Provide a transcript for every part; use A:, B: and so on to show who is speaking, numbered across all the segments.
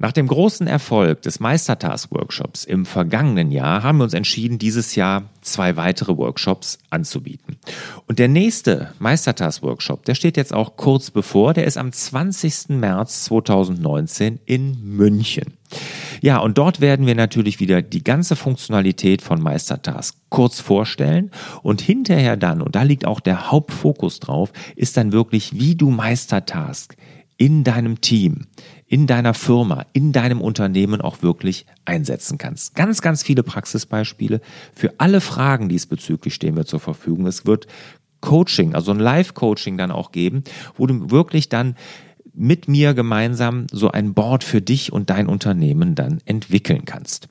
A: Nach dem großen Erfolg des Meistertask-Workshops im vergangenen Jahr haben wir uns entschieden, dieses Jahr zwei weitere Workshops anzubieten. Und der nächste Meistertask-Workshop, der steht jetzt auch kurz bevor, der ist am 20. März 2019 in München. Ja, und dort werden wir natürlich wieder die ganze Funktionalität von Meistertask kurz vorstellen und hinterher dann, und da liegt auch der Hauptfokus drauf, ist dann wirklich, wie du Meistertask in deinem Team, in deiner Firma, in deinem Unternehmen auch wirklich einsetzen kannst. Ganz, ganz viele Praxisbeispiele. Für alle Fragen diesbezüglich stehen wir zur Verfügung. Es wird Coaching, also ein Live-Coaching dann auch geben, wo du wirklich dann mit mir gemeinsam so ein Board für dich und dein Unternehmen dann entwickeln kannst.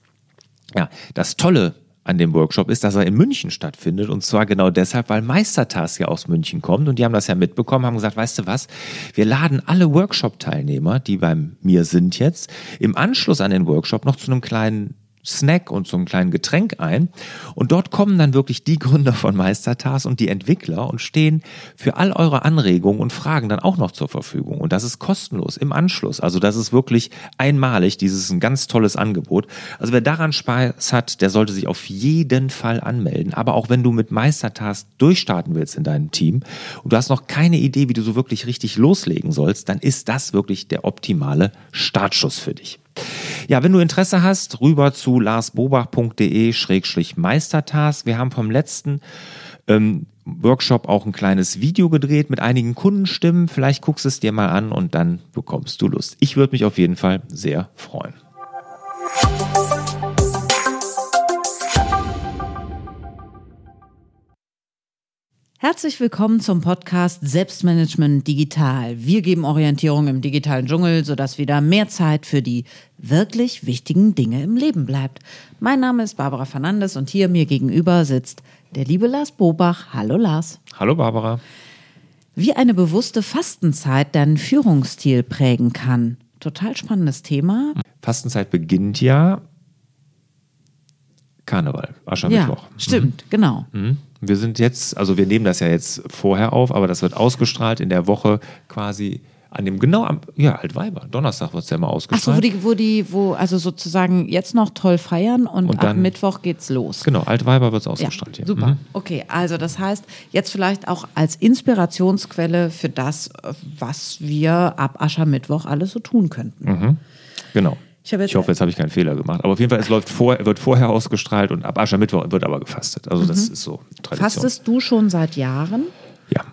A: Ja, das Tolle an dem Workshop ist, dass er in München stattfindet. Und zwar genau deshalb, weil Meistertask ja aus München kommt. Und die haben das ja mitbekommen, haben gesagt, weißt du was, wir laden alle Workshop-Teilnehmer, die bei mir sind jetzt, im Anschluss an den Workshop noch zu einem kleinen Snack und so einem kleinen Getränk ein. Und dort kommen dann wirklich die Gründer von Meistertas und die Entwickler und stehen für all eure Anregungen und Fragen dann auch noch zur Verfügung. Und das ist kostenlos im Anschluss. Also das ist wirklich einmalig. Dieses ist ein ganz tolles Angebot. Also wer daran Spaß hat, der sollte sich auf jeden Fall anmelden. Aber auch wenn du mit Meistertas durchstarten willst in deinem Team und du hast noch keine Idee, wie du so wirklich richtig loslegen sollst, dann ist das wirklich der optimale Startschuss für dich. Ja, wenn du Interesse hast, rüber zu larsbobach.de-meistertask. Wir haben vom letzten ähm, Workshop auch ein kleines Video gedreht mit einigen Kundenstimmen. Vielleicht guckst es dir mal an und dann bekommst du Lust. Ich würde mich auf jeden Fall sehr freuen.
B: Herzlich willkommen zum Podcast Selbstmanagement Digital. Wir geben Orientierung im digitalen Dschungel, sodass wieder mehr Zeit für die wirklich wichtigen Dinge im Leben bleibt. Mein Name ist Barbara Fernandes und hier mir gegenüber sitzt der liebe Lars Bobach. Hallo Lars.
A: Hallo Barbara.
B: Wie eine bewusste Fastenzeit deinen Führungsstil prägen kann. Total spannendes Thema.
A: Fastenzeit beginnt ja Karneval, Aschermittwoch.
B: Ja, stimmt, mhm. genau.
A: Mhm. Wir sind jetzt, also wir nehmen das ja jetzt vorher auf, aber das wird ausgestrahlt in der Woche quasi an dem genau am ja Altweiber Donnerstag wird es ja mal ausgestrahlt.
B: Achso, wo die, wo die, wo also sozusagen jetzt noch toll feiern und, und dann, ab Mittwoch geht's los.
A: Genau, Altweiber wird es ausgestrahlt.
B: Ja, super. Mhm. Okay, also das heißt jetzt vielleicht auch als Inspirationsquelle für das, was wir ab Aschermittwoch alles so tun könnten.
A: Mhm. Genau. Ich, ich, hoffe, jetzt habe ich keinen Fehler gemacht. Aber auf jeden Fall, es läuft vor, wird vorher ausgestrahlt und ab Aschermittwoch wird aber gefastet. Also mhm. das ist so
B: Tradition. Fastest du schon seit Jahren?
A: Ja.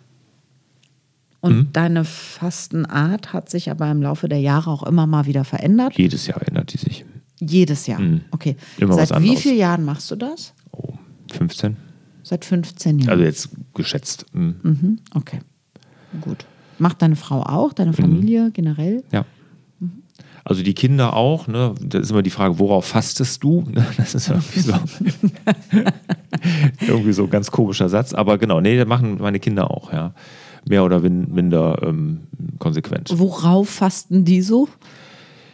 B: Und mhm. deine Fastenart hat sich aber im Laufe der Jahre auch immer mal wieder verändert?
A: Jedes Jahr ändert die sich.
B: Jedes Jahr? Mhm. Okay. Immer Seit wie vielen Jahren machst du das?
A: Oh, 15.
B: Seit 15 Jahren?
A: Also jetzt geschätzt.
B: Mhm. mhm. Okay, gut. Macht deine Frau auch, deine mhm. Familie generell?
A: Ja. Also die Kinder auch, ne? Das ist immer die Frage, worauf fastest du? Das ist irgendwie so, irgendwie so ein ganz komischer Satz. Aber genau, nee, das machen meine Kinder auch, ja. Mehr oder minder ähm, konsequent.
B: Worauf fasten die so?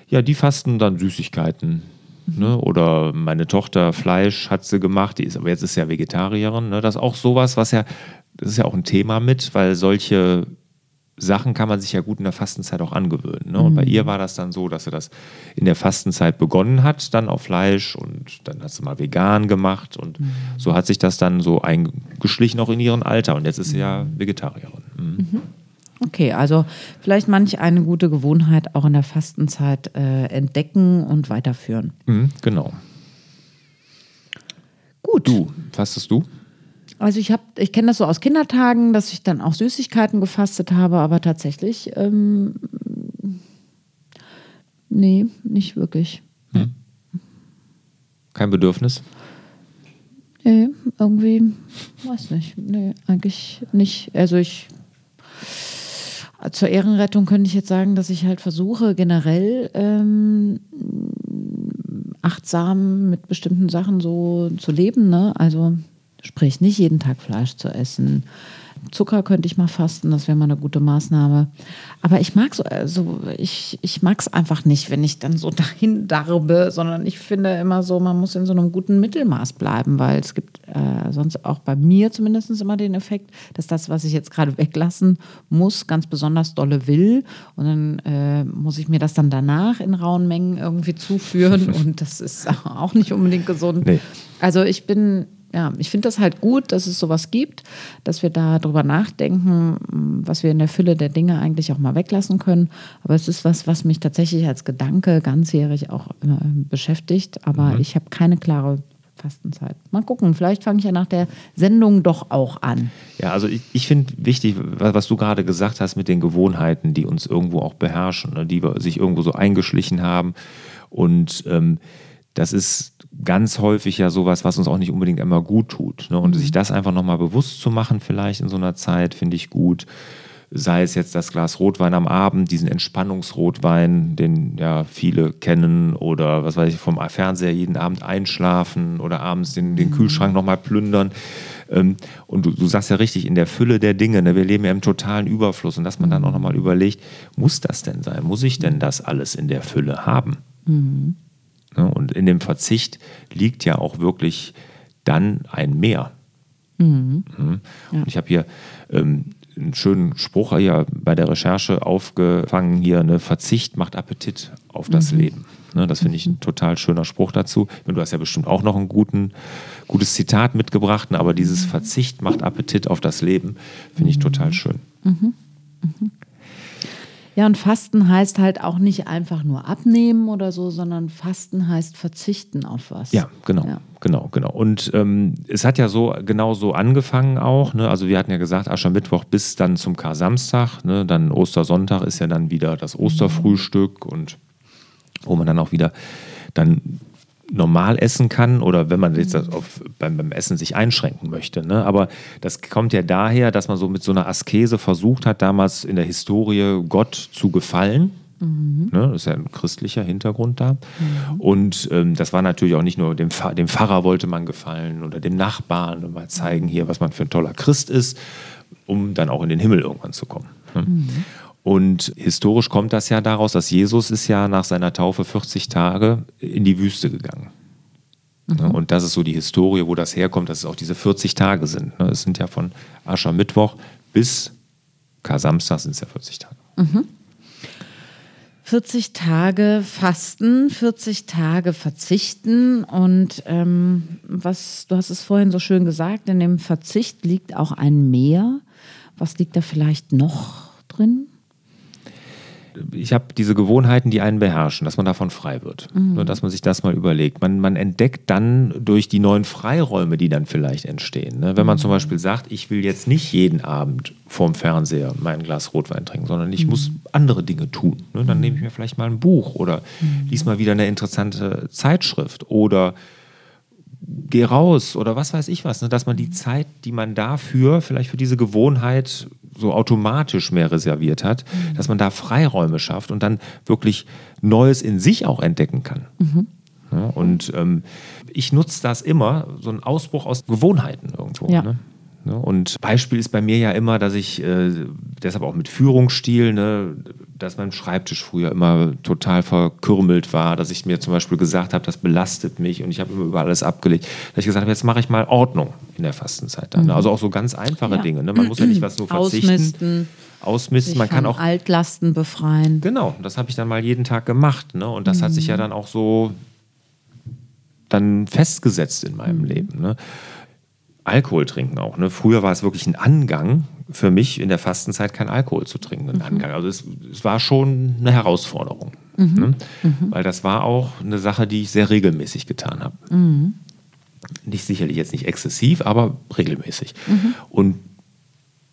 A: Ja, die fasten dann Süßigkeiten. Ne? Oder meine Tochter Fleisch hat sie gemacht, die ist aber jetzt ist ja Vegetarierin. Ne? Das ist auch sowas, was ja, das ist ja auch ein Thema mit, weil solche Sachen kann man sich ja gut in der Fastenzeit auch angewöhnen. Ne? Und mhm. bei ihr war das dann so, dass sie das in der Fastenzeit begonnen hat, dann auf Fleisch und dann hat sie mal vegan gemacht und mhm. so hat sich das dann so eingeschlichen auch in ihren Alter und jetzt ist sie ja mhm. Vegetarierin. Mhm.
B: mhm. Okay, also vielleicht manch eine gute Gewohnheit auch in der Fastenzeit äh, entdecken und weiterführen.
A: Mhm, genau.
B: Gut.
A: Du, fastest du?
B: Also ich habe, ich kenne das so aus Kindertagen, dass ich dann auch Süßigkeiten gefastet habe, aber tatsächlich, ähm, nee, nicht wirklich. Hm.
A: Kein Bedürfnis?
B: Nee, irgendwie, weiß nicht. Nee, eigentlich nicht. Also ich, zur Ehrenrettung könnte ich jetzt sagen, dass ich halt versuche, generell ähm, achtsam mit bestimmten Sachen so zu leben. Ne? Also Sprich, nicht jeden Tag Fleisch zu essen, Zucker könnte ich mal fasten, das wäre mal eine gute Maßnahme. Aber ich mag so, also ich, ich mag es einfach nicht, wenn ich dann so dahin darbe, sondern ich finde immer so, man muss in so einem guten Mittelmaß bleiben, weil es gibt äh, sonst auch bei mir zumindest immer den Effekt, dass das, was ich jetzt gerade weglassen muss, ganz besonders dolle will. Und dann äh, muss ich mir das dann danach in rauen Mengen irgendwie zuführen. Und das ist auch nicht unbedingt gesund. Nee. Also ich bin ja, ich finde das halt gut, dass es sowas gibt, dass wir da drüber nachdenken, was wir in der Fülle der Dinge eigentlich auch mal weglassen können. Aber es ist was, was mich tatsächlich als Gedanke ganzjährig auch äh, beschäftigt. Aber mhm. ich habe keine klare Fastenzeit. Mal gucken, vielleicht fange ich ja nach der Sendung doch auch an.
A: Ja, also ich, ich finde wichtig, was du gerade gesagt hast mit den Gewohnheiten, die uns irgendwo auch beherrschen, ne, die sich irgendwo so eingeschlichen haben. Und ähm, das ist ganz häufig ja sowas, was uns auch nicht unbedingt immer gut tut. Ne? Und mhm. sich das einfach nochmal bewusst zu machen, vielleicht in so einer Zeit, finde ich gut. Sei es jetzt das Glas Rotwein am Abend, diesen Entspannungsrotwein, den ja viele kennen, oder was weiß ich, vom Fernseher jeden Abend einschlafen oder abends den, den mhm. Kühlschrank nochmal plündern. Ähm, und du, du sagst ja richtig, in der Fülle der Dinge, ne, wir leben ja im totalen Überfluss und dass man dann auch nochmal überlegt, muss das denn sein? Muss ich denn das alles in der Fülle haben? Mhm. Ne? Und in dem Verzicht liegt ja auch wirklich dann ein Mehr. Mhm. Mhm. Ja. Und ich habe hier ähm, einen schönen Spruch hier bei der Recherche aufgefangen hier, ne, Verzicht macht Appetit auf das mhm. Leben. Ne, das finde ich ein total schöner Spruch dazu. Du hast ja bestimmt auch noch ein guten, gutes Zitat mitgebracht, ne, aber dieses mhm. Verzicht macht Appetit auf das Leben finde ich total mhm. schön. Mhm.
B: Ja, und Fasten heißt halt auch nicht einfach nur abnehmen oder so, sondern Fasten heißt verzichten auf was.
A: Ja, genau. Ja. Genau, genau. Und ähm, es hat ja so genau so angefangen auch. Ne? Also wir hatten ja gesagt, Aschermittwoch bis dann zum Kar-Samstag. Ne? Dann Ostersonntag ist ja dann wieder das Osterfrühstück und wo man dann auch wieder dann normal essen kann oder wenn man jetzt auf, beim, beim, Essen sich einschränken möchte. Ne? Aber das kommt ja daher, dass man so mit so einer Askese versucht hat, damals in der Historie Gott zu gefallen. Mhm. Ne? Das ist ja ein christlicher Hintergrund da. Mhm. Und ähm, das war natürlich auch nicht nur dem, Pfarr, dem Pfarrer wollte man gefallen oder dem Nachbarn und mal zeigen hier, was man für ein toller Christ ist, um dann auch in den Himmel irgendwann zu kommen. Ne? Mhm. Und historisch kommt das ja daraus, dass Jesus ist ja nach seiner Taufe 40 Tage in die Wüste gegangen. Mhm. Und das ist so die Historie, wo das herkommt, dass es auch diese 40 Tage sind. Ne? Es sind ja von Aschermittwoch bis Kar-Samstag sind es ja 40 Tage. Mhm.
B: 40 Tage Fasten, 40 Tage Verzichten und ähm, was, du hast es vorhin so schön gesagt, in dem Verzicht liegt auch ein Mehr. Was liegt da vielleicht noch drin?
A: Ich habe diese Gewohnheiten, die einen beherrschen, dass man davon frei wird. Mhm. Nur, dass man sich das mal überlegt. Man, man entdeckt dann durch die neuen Freiräume, die dann vielleicht entstehen. Ne? Wenn man mhm. zum Beispiel sagt, ich will jetzt nicht jeden Abend vorm Fernseher mein Glas Rotwein trinken, sondern ich mhm. muss andere Dinge tun. Ne? Dann nehme ich mir vielleicht mal ein Buch oder mhm. lies mal wieder eine interessante Zeitschrift oder geh raus oder was weiß ich was, ne? dass man die Zeit, die man dafür, vielleicht für diese Gewohnheit so automatisch mehr reserviert hat, mhm. dass man da Freiräume schafft und dann wirklich Neues in sich auch entdecken kann. Mhm. Ja, und ähm, ich nutze das immer, so ein Ausbruch aus Gewohnheiten irgendwo. Ja. Ne? Ne? Und Beispiel ist bei mir ja immer, dass ich, äh, deshalb auch mit Führungsstil, ne, dass mein Schreibtisch früher immer total verkürmelt war, dass ich mir zum Beispiel gesagt habe, das belastet mich und ich habe immer über alles abgelegt, dass ich gesagt habe, jetzt mache ich mal Ordnung in der Fastenzeit. Dann. Mhm. Also auch so ganz einfache ja. Dinge. Ne? Man muss ja nicht was nur verzichten.
B: Ausmisten.
A: Ausmisten. Man kann auch
B: Altlasten befreien.
A: Genau, das habe ich dann mal jeden Tag gemacht. Ne? Und das mhm. hat sich ja mhm. dann auch so dann festgesetzt in meinem mhm. Leben. Ne? Alkohol trinken auch. Ne? Früher war es wirklich ein Angang für mich in der Fastenzeit kein Alkohol zu trinken. Ein mhm. Angang. Also es, es, war schon eine Herausforderung. Mhm. Ne? Mhm. Weil das war auch eine Sache, die ich sehr regelmäßig getan habe. Mhm. Nicht sicherlich jetzt nicht exzessiv, aber regelmäßig. Mhm. Und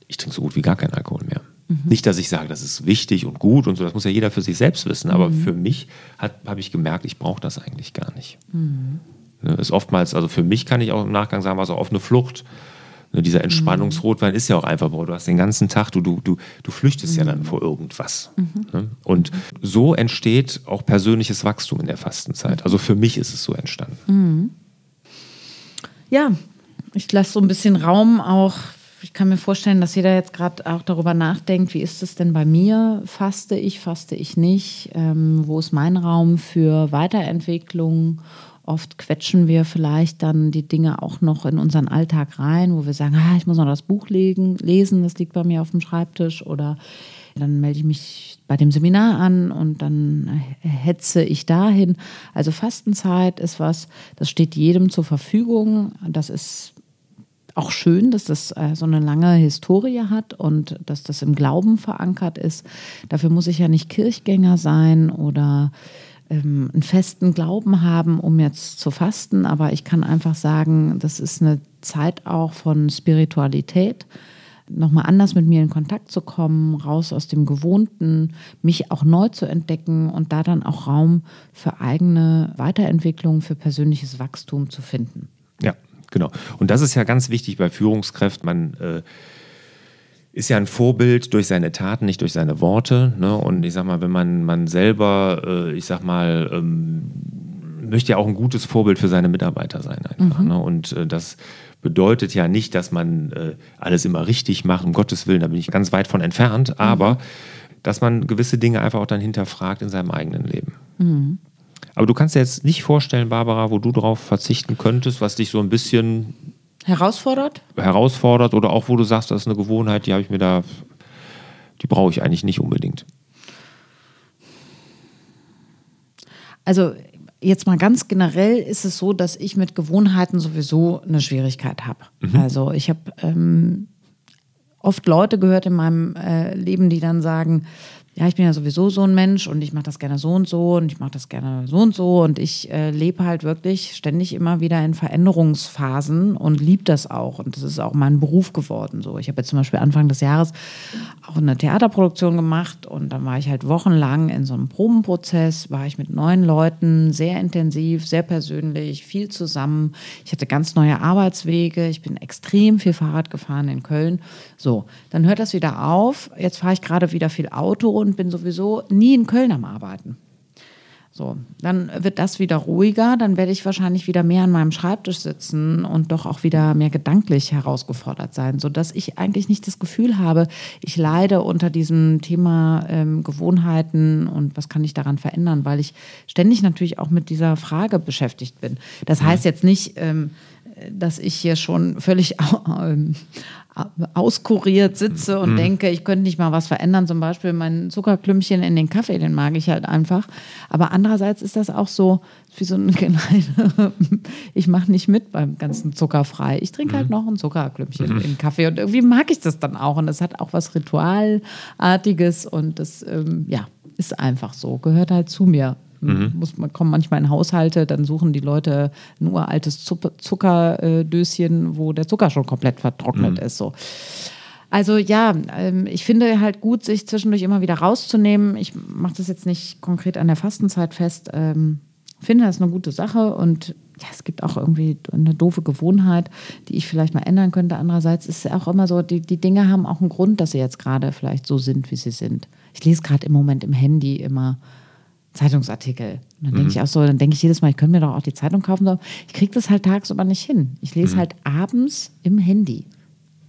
A: ich trinke so gut wie gar keinen Alkohol mehr. Nicht, dass ich sage, das ist wichtig und gut und so, das muss ja jeder für sich selbst wissen, aber für mich habe ich gemerkt, ich brauche das eigentlich gar nicht. Ne, ist oftmals, also für mich kann ich auch im Nachgang sagen, war es auch oft eine Flucht. Ne, dieser Entspannungsrotwein ist ja auch einfach, boah, du hast den ganzen Tag, du, du, du, du flüchtest mhm. ja dann vor irgendwas. Mhm. Ne? Und so entsteht auch persönliches Wachstum in der Fastenzeit. Also für mich ist es so entstanden.
B: Mhm. Ja, ich lasse so ein bisschen Raum auch ich kann mir vorstellen, dass jeder jetzt gerade auch darüber nachdenkt, wie ist es denn bei mir? Faste ich, faste ich nicht? Ähm, wo ist mein Raum für Weiterentwicklung? Oft quetschen wir vielleicht dann die Dinge auch noch in unseren Alltag rein, wo wir sagen, ah, ich muss noch das Buch legen, lesen, das liegt bei mir auf dem Schreibtisch oder dann melde ich mich bei dem Seminar an und dann hetze ich dahin. Also Fastenzeit ist was, das steht jedem zur Verfügung. Das ist auch schön, dass das äh, so eine lange Historie hat und dass das im Glauben verankert ist. Dafür muss ich ja nicht Kirchgänger sein oder ähm, einen festen Glauben haben, um jetzt zu fasten, aber ich kann einfach sagen, das ist eine Zeit auch von Spiritualität nochmal anders mit mir in Kontakt zu kommen, raus aus dem Gewohnten, mich auch neu zu entdecken und da dann auch Raum für eigene Weiterentwicklung, für persönliches Wachstum zu finden.
A: Ja, genau. Und das ist ja ganz wichtig bei Führungskräften. Man äh, ist ja ein Vorbild durch seine Taten, nicht durch seine Worte. Ne? Und ich sag mal, wenn man, man selber, äh, ich sag mal, ähm, möchte ja auch ein gutes Vorbild für seine Mitarbeiter sein einfach. Mhm. Ne? Und äh, das bedeutet ja nicht, dass man äh, alles immer richtig macht, um Gottes Willen, da bin ich ganz weit von entfernt, mhm. aber dass man gewisse Dinge einfach auch dann hinterfragt in seinem eigenen Leben. Mhm. Aber du kannst dir jetzt nicht vorstellen, Barbara, wo du darauf verzichten könntest, was dich so ein bisschen
B: Herausfordert?
A: Herausfordert oder auch wo du sagst, das ist eine Gewohnheit, die habe ich mir da, die brauche ich eigentlich nicht unbedingt.
B: Also jetzt mal ganz generell ist es so, dass ich mit Gewohnheiten sowieso eine Schwierigkeit habe. Mhm. Also ich habe ähm, oft Leute gehört in meinem äh, Leben, die dann sagen, ja, ich bin ja sowieso so ein Mensch und ich mache das gerne so und so und ich mache das gerne so und so und ich äh, lebe halt wirklich ständig immer wieder in Veränderungsphasen und liebe das auch und das ist auch mein Beruf geworden. So, ich habe jetzt zum Beispiel Anfang des Jahres auch eine Theaterproduktion gemacht und dann war ich halt wochenlang in so einem Probenprozess, war ich mit neuen Leuten sehr intensiv, sehr persönlich, viel zusammen. Ich hatte ganz neue Arbeitswege, ich bin extrem viel Fahrrad gefahren in Köln. So, dann hört das wieder auf. Jetzt fahre ich gerade wieder viel Auto und bin sowieso nie in Köln am Arbeiten. So, dann wird das wieder ruhiger, dann werde ich wahrscheinlich wieder mehr an meinem Schreibtisch sitzen und doch auch wieder mehr gedanklich herausgefordert sein, sodass ich eigentlich nicht das Gefühl habe, ich leide unter diesem Thema ähm, Gewohnheiten und was kann ich daran verändern, weil ich ständig natürlich auch mit dieser Frage beschäftigt bin. Das heißt jetzt nicht, ähm, dass ich hier schon völlig ähm, auskuriert sitze und mhm. denke, ich könnte nicht mal was verändern. Zum Beispiel mein Zuckerklümpchen in den Kaffee, den mag ich halt einfach. Aber andererseits ist das auch so wie so ein kleiner, ich mache nicht mit beim ganzen Zuckerfrei. Ich trinke halt mhm. halt noch ein Zuckerklümpchen mhm. in Kaffee und irgendwie mag ich das dann auch. Und das hat auch was Ritualartiges und das, ähm, ja, ist einfach so, gehört halt zu mir. Mhm. Muss, man kommt manchmal in Haushalte, dann suchen die Leute ein uraltes Zuckerdöschen, wo der Zucker schon komplett vertrocknet mhm. ist. So. Also ja, ähm, ich finde halt gut, sich zwischendurch immer wieder rauszunehmen. Ich mache das jetzt nicht konkret an der Fastenzeit fest. Ähm, finde das eine gute Sache und ja, es gibt auch irgendwie eine doofe Gewohnheit, die ich vielleicht mal ändern könnte. Andererseits ist es auch immer so, die, die Dinge haben auch einen Grund, dass sie jetzt gerade vielleicht so sind, wie sie sind. Ich lese gerade im Moment im Handy immer Zeitungsartikel. Und dann denke mhm. ich auch so, dann denke ich jedes Mal, ich könnte mir doch auch die Zeitung kaufen. Ich kriege das halt tagsüber nicht hin. Ich lese mhm. halt abends im Handy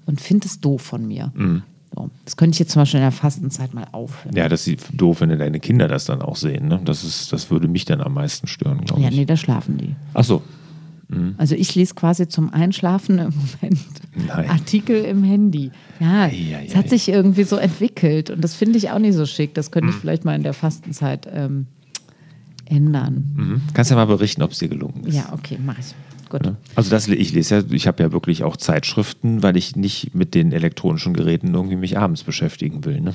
B: und finde es doof von mir. Mhm. So. Das könnte ich jetzt zum Beispiel in der Fastenzeit mal aufhören.
A: Ja, das ist doof, wenn deine Kinder das dann auch sehen. Ne? Das, ist, das würde mich dann am meisten stören, glaube
B: ich. Ja, nee, da schlafen die.
A: Ach so.
B: Mhm. Also ich lese quasi zum Einschlafen im Moment Nein. Artikel im Handy. Ja, es hat sich irgendwie so entwickelt und das finde ich auch nicht so schick. Das könnte ich mhm. vielleicht mal in der Fastenzeit ähm, ändern.
A: Mhm. Kannst ja mal berichten, ob es dir gelungen ist.
B: Ja, okay, mach ich. Gut.
A: Also das, ich lese ja, ich habe ja wirklich auch Zeitschriften, weil ich nicht mit den elektronischen Geräten irgendwie mich abends beschäftigen will. Ne?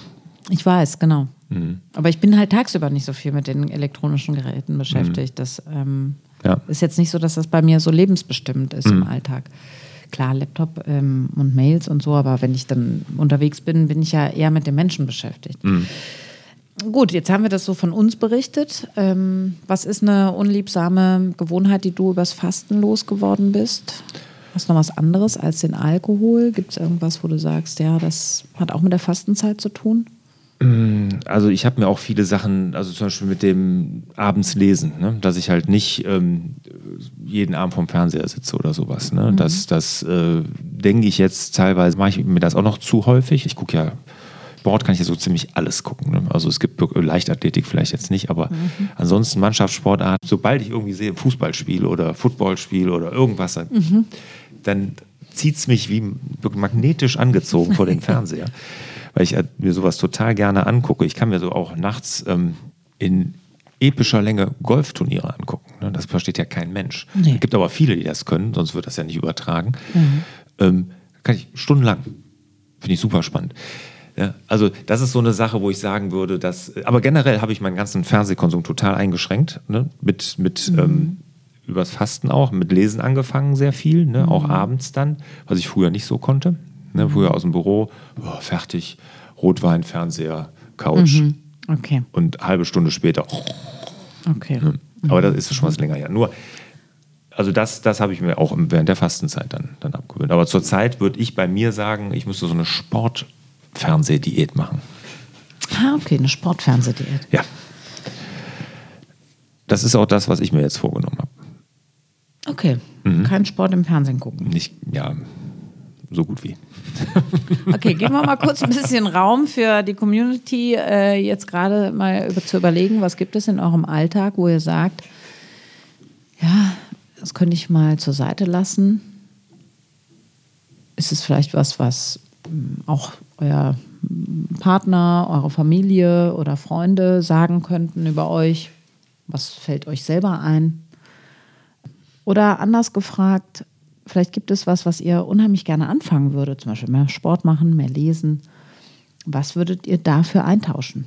B: Ich weiß, genau. Mhm. Aber ich bin halt tagsüber nicht so viel mit den elektronischen Geräten beschäftigt. Mhm. Das ähm, ja. ist jetzt nicht so, dass das bei mir so lebensbestimmt ist mhm. im Alltag. Klar, Laptop ähm, und Mails und so, aber wenn ich dann unterwegs bin, bin ich ja eher mit den Menschen beschäftigt. Gut, jetzt haben wir das so von uns berichtet. Ähm, was ist eine unliebsame Gewohnheit, die du übers Fasten losgeworden bist? Hast du noch was anderes als den Alkohol? Gibt es irgendwas, wo du sagst, ja, das hat auch mit der Fastenzeit zu tun?
A: Mm, also ich habe mir auch viele Sachen, also zum Beispiel mit dem abends lesen, ne? dass ich halt nicht ähm, jeden Abend vom Fernseher sitze oder sowas. Ne? Mhm. Dass, dass äh, denke ich jetzt teilweise, mache ich mir das auch noch zu häufig. Ich gucke ja, Sport kann ich ja so ziemlich alles gucken. Ne? Also es gibt Leichtathletik vielleicht jetzt nicht, aber mhm. ansonsten Mannschaftssportart, sobald ich irgendwie sehe, Fußballspiel oder Footballspiel oder irgendwas, mhm. dann zieht es mich wie magnetisch angezogen vor den Fernseher. Weil ich mir sowas total gerne angucke. Ich kann mir so auch nachts ähm, in epischer Länge Golfturniere angucken. Ne? Das versteht ja kein Mensch. Nee. Es gibt aber viele, die das können, sonst wird das ja nicht übertragen. Mhm. Ähm, kann ich stundenlang. Finde ich super spannend. Ja, also das ist so eine Sache, wo ich sagen würde, dass, aber generell habe ich meinen ganzen Fernsehkonsum total eingeschränkt, ne? mit, mit mhm. ähm, übers Fasten auch, mit Lesen angefangen sehr viel, ne? Mhm. auch abends dann, was ich früher nicht so konnte. Ne? Früher aus dem Büro, oh, fertig, Rotwein, Fernseher, Couch. Mhm.
B: Okay.
A: Und halbe Stunde später.
B: Okay.
A: Aber das ist schon was länger her. Nur, also das, das habe ich mir auch während der Fastenzeit dann, dann abgewöhnt. Aber zurzeit würde ich bei mir sagen, ich müsste so eine Sportfernsehdiät machen.
B: Ah, okay, eine Sportfernsehdiät.
A: Ja. Das ist auch das, was ich mir jetzt vorgenommen habe.
B: Okay. Mhm. Kein Sport im Fernsehen gucken.
A: Nicht, ja, so gut wie.
B: Okay, geben wir mal kurz ein bisschen Raum für die Community, äh, jetzt gerade mal über, zu überlegen, was gibt es in eurem Alltag, wo ihr sagt, ja, das könnte ich mal zur Seite lassen. Ist es vielleicht was, was hm, auch euer Partner, eure Familie oder Freunde sagen könnten über euch? Was fällt euch selber ein? Oder anders gefragt, vielleicht gibt es was, was ihr unheimlich gerne anfangen würdet, zum Beispiel mehr Sport machen, mehr lesen. Was würdet ihr dafür eintauschen?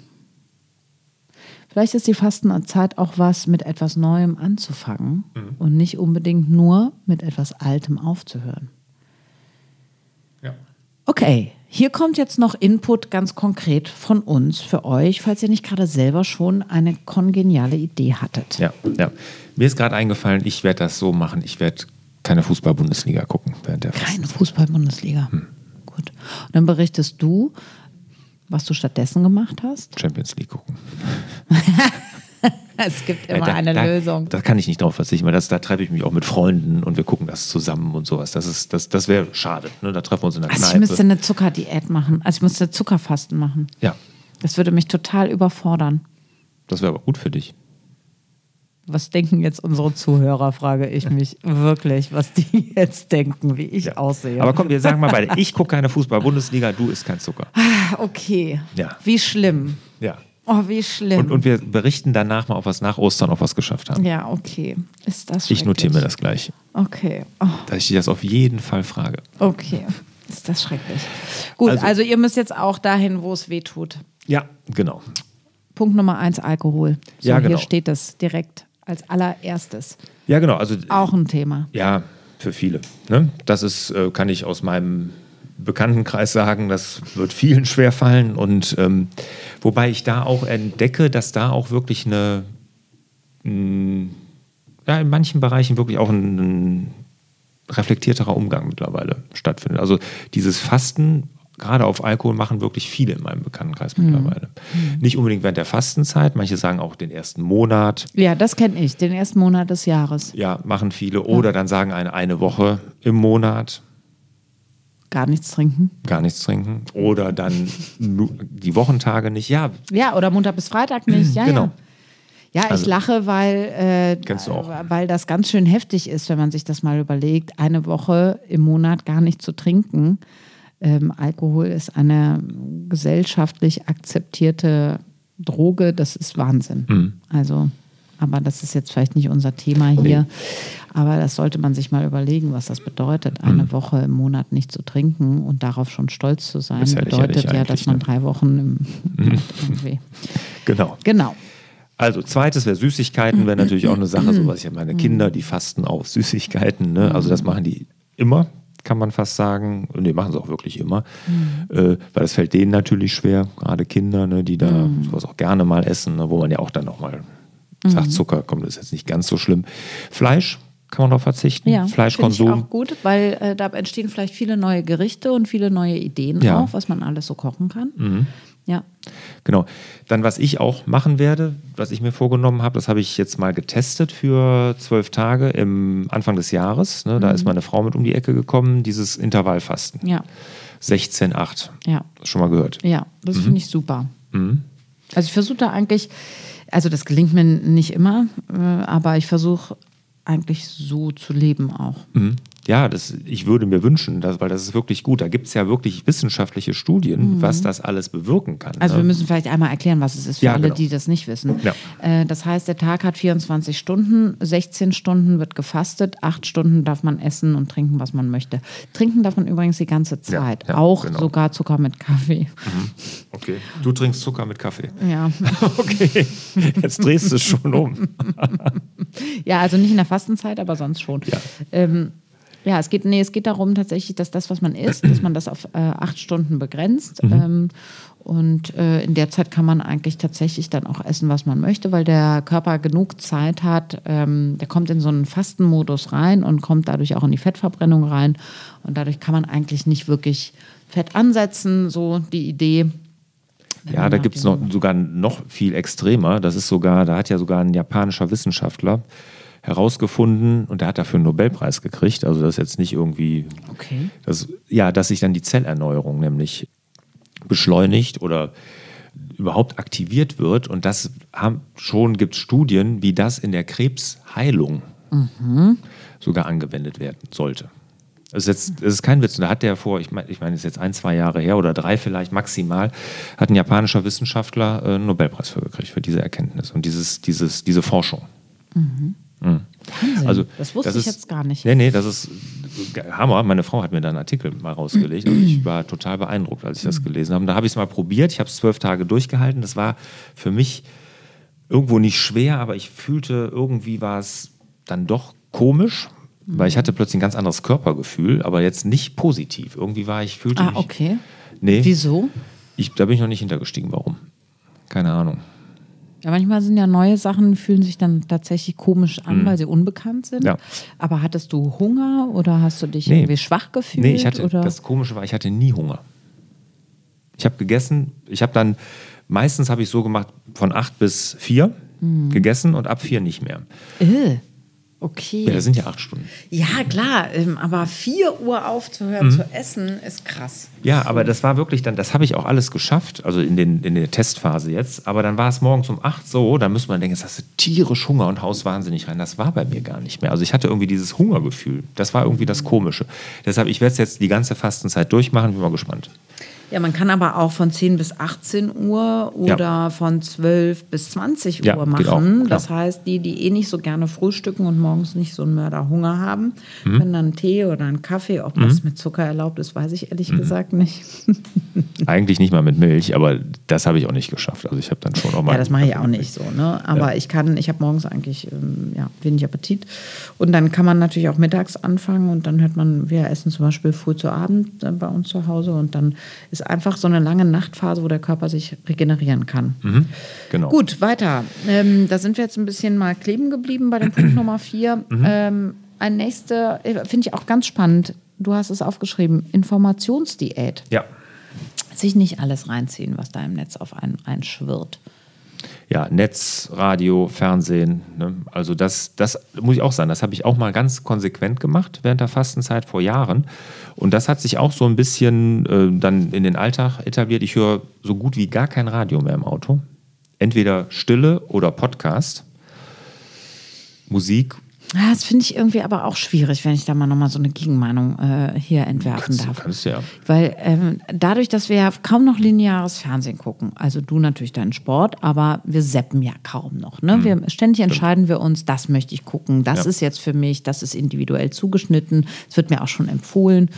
B: Vielleicht ist die Fastenzeit auch was, mit etwas Neuem anzufangen mhm. und nicht unbedingt nur mit etwas Altem aufzuhören.
A: Ja.
B: Okay, hier kommt jetzt noch Input ganz konkret von uns für euch, falls ihr nicht gerade selber schon eine kongeniale Idee hattet.
A: Ja, ja. Mir ist gerade eingefallen, ich werde das so machen. Ich werde keine Fußball-Bundesliga gucken während der
B: Keine Fußball-Bundesliga. Hm. Gut. Und dann berichtest du, was du stattdessen gemacht hast?
A: Champions League gucken.
B: es gibt immer da, eine
A: da,
B: Lösung.
A: Da kann ich nicht drauf verzichten, weil das, da treffe ich mich auch mit Freunden und wir gucken das zusammen und sowas. Das, das, das wäre schade. Ne? Da treffen wir uns in der
B: also
A: Kneipe.
B: Ich müsste eine Zuckerdiät machen. Also ich müsste Zuckerfasten machen.
A: Ja.
B: Das würde mich total überfordern.
A: Das wäre aber gut für dich.
B: Was denken jetzt unsere Zuhörer, frage ich mich wirklich, was die jetzt denken, wie ich ja. aussehe.
A: Aber komm, wir sagen mal beide, ich gucke keine Fußball-Bundesliga, du isst kein Zucker.
B: Ah, okay.
A: Ja.
B: Wie schlimm.
A: Ja.
B: Oh, wie schlimm.
A: Und, und wir berichten danach mal, ob wir es nach Ostern auf was geschafft haben.
B: Ja, okay. Ist das
A: Ich notiere mir das gleich.
B: Okay. Oh.
A: Dass ich dich das auf jeden Fall frage.
B: Okay. Ist das schrecklich. Gut, also, also ihr müsst jetzt auch dahin, wo es weh tut.
A: Ja, genau.
B: Punkt Nummer eins, Alkohol. So,
A: ja, genau.
B: Hier steht das direkt als allererstes.
A: Ja, genau. Also,
B: Auch ein Thema.
A: Ja, für viele. Ne? Das ist, äh, kann ich aus meinem Bekanntenkreis sagen, das wird vielen schwer fallen. Und ähm, wobei ich da auch entdecke, dass da auch wirklich eine, mh, mm, ja, in manchen Bereichen wirklich auch ein, ein reflektierterer Umgang mittlerweile stattfindet. Also dieses Fasten gerade auf Alkohol machen wirklich viele in meinem Bekanntenkreis mhm. mittlerweile. Mhm. Nicht unbedingt während der Fastenzeit, manche sagen auch den ersten Monat.
B: Ja, das kenne ich, den ersten Monat des Jahres.
A: Ja, machen viele. Oder ja. dann sagen eine, eine Woche im Monat.
B: Gar nichts trinken.
A: Gar nichts trinken. Oder dann die Wochentage nicht. Ja.
B: Ja, oder Montag bis Freitag nicht. Ja,
A: genau.
B: Ja. Ja, ich also, lache, weil, äh, weil das ganz schön heftig ist, wenn man sich das mal überlegt, eine Woche im Monat gar nicht zu trinken ähm, Alkohol ist eine gesellschaftlich akzeptierte Droge, das ist Wahnsinn. Mhm. Also, aber das ist jetzt vielleicht nicht unser Thema hier. Nee. Aber das sollte man sich mal überlegen, was das bedeutet, eine mhm. Woche im Monat nicht zu trinken und darauf schon stolz zu sein.
A: Ja
B: bedeutet ja, dass man ne? drei Wochen im
A: mhm. irgendwie. Genau.
B: Genau.
A: Also zweites wäre Süßigkeiten, wäre natürlich auch eine Sache, so was ich meine Kinder, die fasten auf Süßigkeiten. Ne? Also das machen die immer kann man fast sagen. Und die machen es auch wirklich immer. Mhm. Äh, weil das fällt denen natürlich schwer, gerade Kinder, ne, die da mhm. sowas auch gerne mal essen, ne, wo man ja auch dann nochmal sagt, mhm. Zucker kommt, ist jetzt nicht ganz so schlimm. Fleisch kann man darauf verzichten.
B: Ja,
A: Fleischkonsum.
B: ich auch gut, weil äh, da entstehen vielleicht viele neue Gerichte und viele neue Ideen
A: Ja. Mhm.
B: auch, was man alles so kochen kann. Ja.
A: Genau. Dann, was ich auch machen werde, was ich mir vorgenommen habe, das habe ich jetzt mal getestet für zwölf Tage im Anfang des Jahres. Ne, da ist meine Frau mit um die Ecke gekommen, dieses Intervallfasten.
B: Ja,
A: 16,8.
B: ja,
A: Schon mal gehört.
B: ja,
A: Mhm.
B: das finde ich super. Also ich versuche da eigentlich, also das gelingt mir nicht immer, äh, aber ich versuche eigentlich so zu leben auch.
A: Mhm. Ja, das, ich würde mir wünschen, dass, weil das ist wirklich gut. Da gibt es ja wirklich wissenschaftliche Studien, was das alles bewirken kann.
B: Mhm. Also
A: ne?
B: wir müssen vielleicht einmal erklären, was es ist für
A: Ja,
B: alle,
A: genau.
B: die das nicht wissen.
A: Ja.
B: Äh, Das heißt, der Tag hat 24 Stunden, 16 Stunden wird gefastet, 8 Stunden darf man essen und trinken, was man möchte. Trinken darf man übrigens die ganze Zeit,
A: ja,
B: auch
A: genau.
B: sogar Zucker mit Kaffee.
A: Okay. Du trinkst Zucker mit Kaffee.
B: Ja.
A: Okay. Jetzt drehst du es schon um.
B: ja, also nicht in der Fastenzeit, aber sonst schon.
A: Ja.
B: Ähm, ja, es geht, nee, es geht darum tatsächlich, dass das, was man isst, dass man das auf äh, acht Stunden begrenzt.
A: Mhm.
B: Ähm, und äh, in der Zeit kann man eigentlich tatsächlich dann auch essen, was man möchte, weil der Körper genug Zeit hat. Ähm, der kommt in so einen Fastenmodus rein und kommt dadurch auch in die Fettverbrennung rein. Und dadurch kann man eigentlich nicht wirklich Fett ansetzen, so die Idee.
A: Ja, da gibt es noch sogar noch viel extremer. Das ist sogar, da hat ja sogar ein japanischer Wissenschaftler herausgefunden und der hat dafür einen Nobelpreis gekriegt. Also das ist jetzt nicht irgendwie,
B: Okay.
A: das, ja, dass sich dann die Zellerneuerung nämlich beschleunigt oder überhaupt aktiviert wird. Und das haben, schon gibt es Studien, wie das in der Krebsheilung sogar angewendet werden sollte. Das ist, jetzt, das ist kein Witz. Und Da hat der vor, ich meine, ich meine, das ist jetzt ein, zwei Jahre her oder drei vielleicht maximal, hat ein japanischer Wissenschaftler äh, einen Nobelpreis für gekriegt, für diese Erkenntnis und dieses, dieses, diese Forschung. Mhm.
B: Wahnsinn.
A: Also,
B: das wusste ich
A: ist-
B: jetzt gar nicht.
A: Nee, nee, das ist Hammer. Meine Frau hat mir da einen Artikel mal rausgelegt. Also ich war total beeindruckt, als ich das gelesen habe. Und Da habe ich es mal probiert. Ich habe es zwölf Tage durchgehalten. Das war für mich irgendwo nicht schwer, aber ich fühlte, irgendwie war es dann doch komisch, weil ich hatte plötzlich ein ganz anderes Körpergefühl, aber jetzt nicht positiv. Irgendwie war ich, fühlte
B: Ah,
A: mich.
B: okay.
A: Nee,
B: Wieso?
A: ich, da bin ich noch nicht hintergestiegen. Warum? Keine Ahnung.
B: Ja, manchmal sind ja neue Sachen, fühlen sich dann tatsächlich komisch an, weil sie unbekannt sind.
A: Mhm. Ja.
B: Aber hattest du Hunger oder hast du dich
A: Nee.
B: irgendwie schwach gefühlt?
A: Nee, ich hatte,
B: oder?
A: das Komische war, ich hatte nie Hunger. Ich habe gegessen, ich habe dann, meistens habe ich so gemacht, von acht bis vier
B: Mhm.
A: gegessen und ab vier nicht mehr.
B: Äh, okay.
A: Ja, das sind ja acht Stunden.
B: Ja, klar, ähm, aber 4 Uhr aufzuhören zu essen ist krass.
A: Ja, aber das war wirklich dann, das habe ich auch alles geschafft, also in, den, in der Testphase jetzt. Aber dann war es morgens um acht so, da müsste man denken, jetzt hast du tierisch Hunger und haust wahnsinnig rein. Das war bei mir gar nicht mehr. Also ich hatte irgendwie dieses Hungergefühl. Das war irgendwie das Komische. Deshalb, ich werde es jetzt die ganze Fastenzeit durchmachen, bin mal gespannt.
B: Ja, man kann aber auch von 10 bis 18 Uhr oder von 12 bis 20
A: Ja,
B: Uhr
A: auch,
B: machen.
A: klar.
B: das heißt, die, die eh nicht so gerne frühstücken und morgens nicht so einen Mörderhunger haben,
A: Mhm.
B: können dann einen Tee oder einen Kaffee, ob das mit Zucker erlaubt ist, weiß ich ehrlich
A: Mhm.
B: gesagt nicht.
A: Eigentlich nicht mal mit Milch, aber das habe ich auch nicht geschafft. Also ich habe dann schon auch mal.
B: Ja, das mache ich auch nicht so. Ne? Aber ich kann, ich habe morgens eigentlich ähm, ja, wenig Appetit. Und dann kann man natürlich auch mittags anfangen und dann hört man, wir essen zum Beispiel früh zu Abend äh, bei uns zu Hause und dann ist einfach so eine lange Nachtphase, wo der Körper sich regenerieren kann.
A: Mhm, genau.
B: Gut, weiter. Ähm, da sind wir jetzt ein bisschen mal kleben geblieben bei dem Punkt Nummer vier.
A: Mhm.
B: Ähm, ein nächster, äh, finde ich auch ganz spannend. Du hast es aufgeschrieben, Informationsdiät.
A: Ja.
B: Sich nicht alles reinziehen, was da im Netz auf einen einschwirrt.
A: ja, Netz, Radio, Fernsehen. Ne? Also das, das muss ich auch sagen, das habe ich auch mal ganz konsequent gemacht während der Fastenzeit vor Jahren. Und das hat sich auch so ein bisschen äh, dann in den Alltag etabliert. Ich höre so gut wie gar kein Radio mehr im Auto. Entweder Stille oder Podcast. Musik.
B: Ja, das finde ich irgendwie aber auch schwierig, wenn ich da mal nochmal so eine Gegenmeinung äh, hier entwerfen
A: Kannst,
B: darf.
A: kannst ja.
B: Weil ähm, dadurch, dass wir ja kaum noch lineares Fernsehen gucken, also du natürlich deinen Sport, aber wir seppen ja kaum noch. Ne? Wir, ständig entscheiden wir uns, das möchte ich gucken, das
A: Ja.
B: ist jetzt für mich, das ist individuell zugeschnitten, es wird mir auch schon empfohlen.